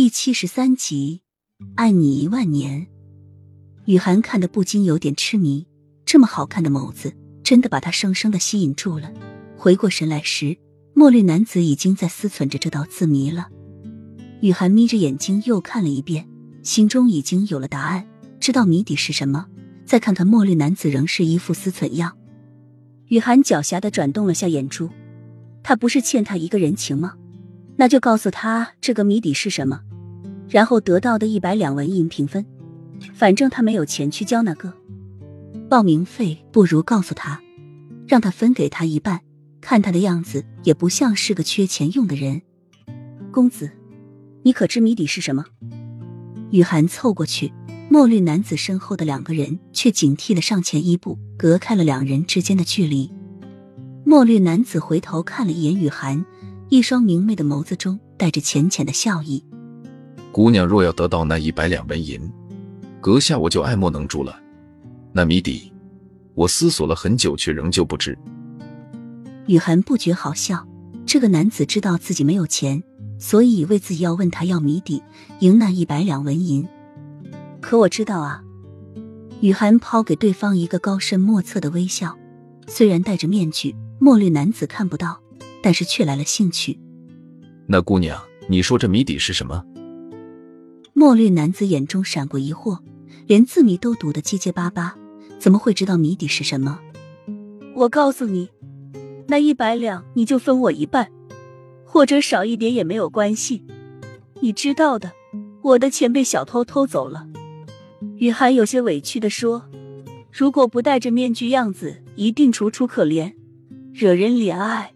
第七十三集，爱你一万年。雨涵看得不禁有点痴迷，这么好看的眸子，真的把他生生的吸引住了。回过神来时，墨绿男子已经在思忖着这道字谜了。雨涵眯着眼睛又看了一遍，心中已经有了答案，知道谜底是什么。再看看墨绿男子，仍是一副思忖样。雨涵狡黠的转动了下眼珠，他不是欠他一个人情吗？那就告诉他这个谜底是什么。然后得到的一百两纹银平分，反正他没有钱去交那个报名费，不如告诉他，让他分给他一半。看他的样子，也不像是个缺钱用的人。公子，你可知谜底是什么？雨涵凑过去，墨绿男子身后的两个人却警惕的上前一步，隔开了两人之间的距离。墨绿男子回头看了一眼雨涵，一双明媚的眸子中带着浅浅的笑意。姑娘若要得到那一百两纹银，阁下我就爱莫能助了。那谜底，我思索了很久，却仍旧不知。雨涵不觉好笑，这个男子知道自己没有钱，所以以为自己要问他要谜底，赢那一百两纹银。可我知道啊。雨涵抛给对方一个高深莫测的微笑，虽然戴着面具，墨绿男子看不到，但是却来了兴趣。那姑娘，你说这谜底是什么？墨绿男子眼中闪过疑惑，连字谜都读得结结巴巴，怎么会知道谜底是什么？我告诉你，那一百两你就分我一半，或者少一点也没有关系。你知道的，我的钱被小偷偷走了。雨涵有些委屈的说：“如果不戴着面具，样子一定楚楚可怜，惹人怜爱。”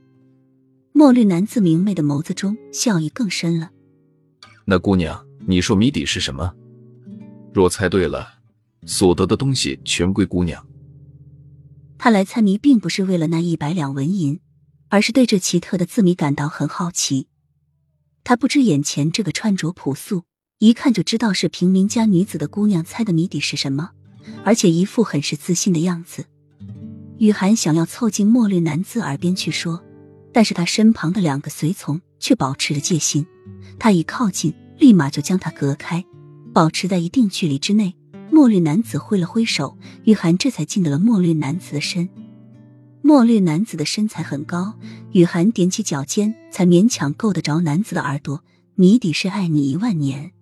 墨绿男子明媚的眸子中笑意更深了。那姑娘。你说谜底是什么？若猜对了，所得的东西全归姑娘。他来猜谜并不是为了那一百两纹银，而是对这奇特的字谜感到很好奇。他不知眼前这个穿着朴素、一看就知道是平民家女子的姑娘猜的谜底是什么，而且一副很是自信的样子。雨涵想要凑近墨绿男子耳边去说，但是他身旁的两个随从却保持着戒心。他一靠近。立马就将他隔开，保持在一定距离之内。墨绿男子挥了挥手，雨涵这才进得了墨绿男子的身。墨绿男子的身材很高，雨涵踮起脚尖，才勉强够得着男子的耳朵。谜底是爱你一万年。